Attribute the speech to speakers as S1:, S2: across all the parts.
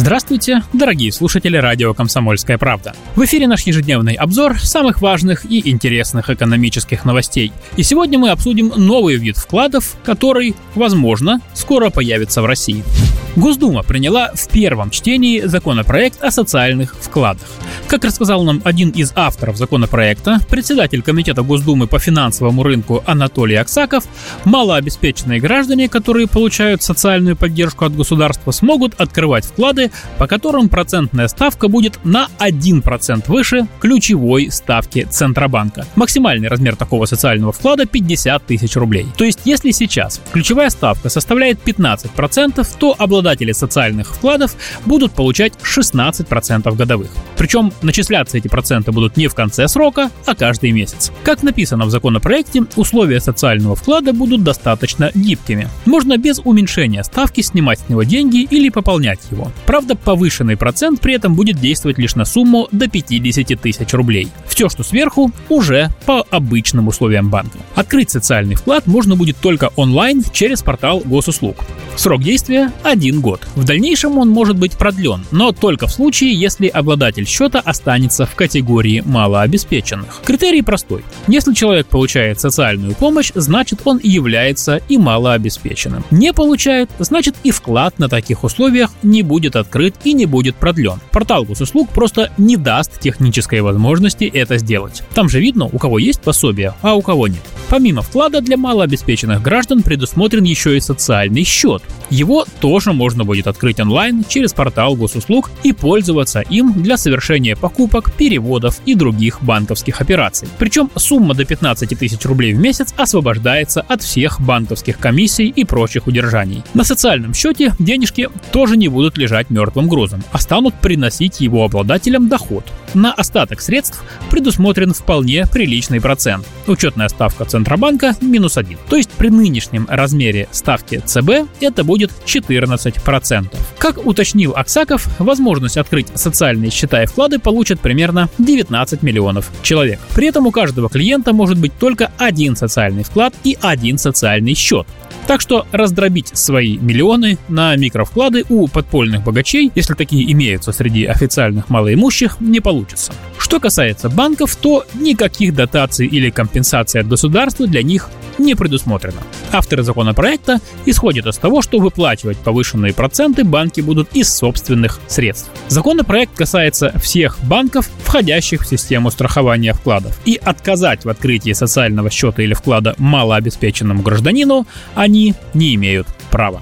S1: Здравствуйте, дорогие слушатели радио «Комсомольская правда». В эфире наш ежедневный обзор самых важных и интересных экономических новостей. И сегодня мы обсудим новый вид вкладов, который, возможно, скоро появится в России. Госдума приняла в первом чтении законопроект о социальных вкладах. Как рассказал нам один из авторов законопроекта, председатель Комитета Госдумы по финансовому рынку Анатолий Аксаков, малообеспеченные граждане, которые получают социальную поддержку от государства, смогут открывать вклады, по которым процентная ставка будет на 1% выше ключевой ставки Центробанка. Максимальный размер такого социального вклада 50 тысяч рублей. То есть, если сейчас ключевая ставка составляет 15%, то обладатели социальных вкладов будут получать 16% годовых. Причем начисляться эти проценты будут не в конце срока, а каждый месяц. Как написано в законопроекте, условия социального вклада будут достаточно гибкими. Можно без уменьшения ставки снимать с него деньги или пополнять его. Правда, повышенный процент при этом будет действовать лишь на сумму до 50 тысяч рублей. Все, что сверху, уже по обычным условиям банка. Открыть социальный вклад можно будет только онлайн через портал госуслуг. Срок действия – один год. В дальнейшем он может быть продлен, но только в случае, если обладатель счета останется в категории малообеспеченных. Критерий простой. Если человек получает социальную помощь, значит он является и малообеспеченным. Не получает, значит и вклад на таких условиях не будет открыт и не будет продлен. Портал госуслуг просто не даст технической возможности это сделать. Там же видно, у кого есть пособие, а у кого нет. Помимо вклада для малообеспеченных граждан предусмотрен еще и социальный счет. Его тоже можно будет открыть онлайн через портал госуслуг и пользоваться им для совершения покупок, переводов и других банковских операций. Причем сумма до 15 тысяч рублей в месяц освобождается от всех банковских комиссий и прочих удержаний. На социальном счете денежки тоже не будут лежать мертвым грузом, а станут приносить его обладателям доход. На остаток средств предусмотрен вполне приличный процент. Учетная ставка Центробанка минус 1. То есть при нынешнем размере ставки ЦБ это будет 14%. Как уточнил Аксаков, возможность открыть социальные счета и вклады получат примерно 19 миллионов человек. При этом у каждого клиента может быть только один социальный вклад и один социальный счет. Так что раздробить свои миллионы на микровклады у подпольных богачей, если такие имеются среди официальных малоимущих, не получится. Что касается банков, то никаких дотаций или компенсаций от государства для них не предусмотрено. Авторы законопроекта исходят из того, что выплачивать повышенные проценты банки будут из собственных средств. Законопроект касается всех банков, входящих в систему страхования вкладов. И отказать в открытии социального счета или вклада малообеспеченному гражданину они не имеют права.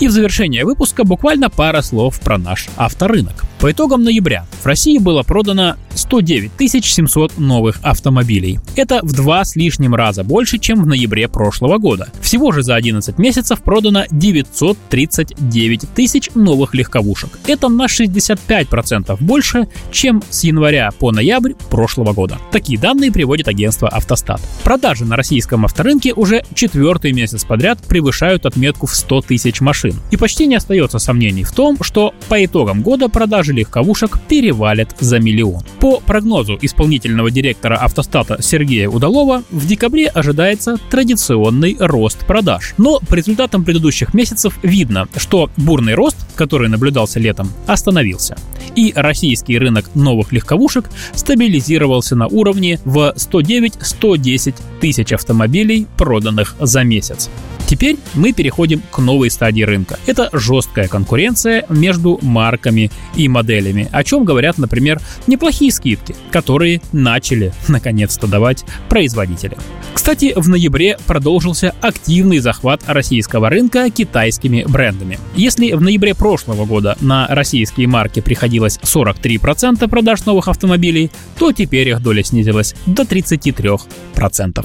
S1: И в завершение выпуска буквально пара слов про наш авторынок. По итогам ноября в России было продано 109 700 новых автомобилей. Это в два с лишним раза больше, чем в ноябре прошлого года. Всего же за 11 месяцев продано 939 тысяч новых легковушек. Это на 65% больше, чем с января по ноябрь прошлого года. Такие данные приводит агентство «Автостат». Продажи на российском авторынке уже четвертый месяц подряд превышают отметку в 100 тысяч машин. И почти не остается сомнений в том, что по итогам года продажи легковушек перевалят за миллион. По прогнозу исполнительного директора автостата Сергея Удалова, в декабре ожидается традиционный рост продаж. Но по результатам предыдущих месяцев видно, что бурный рост, который наблюдался летом, остановился. И российский рынок новых легковушек стабилизировался на уровне в 109-110 тысяч автомобилей, проданных за месяц. Теперь мы переходим к новой стадии рынка. Это жесткая конкуренция между марками и моделями, о чем говорят, например, неплохие скидки, которые начали наконец-то давать производители. Кстати, в ноябре продолжился активный захват российского рынка китайскими брендами. Если в ноябре прошлого года на российские марки приходилось 43% продаж новых автомобилей, то теперь их доля снизилась до 33%.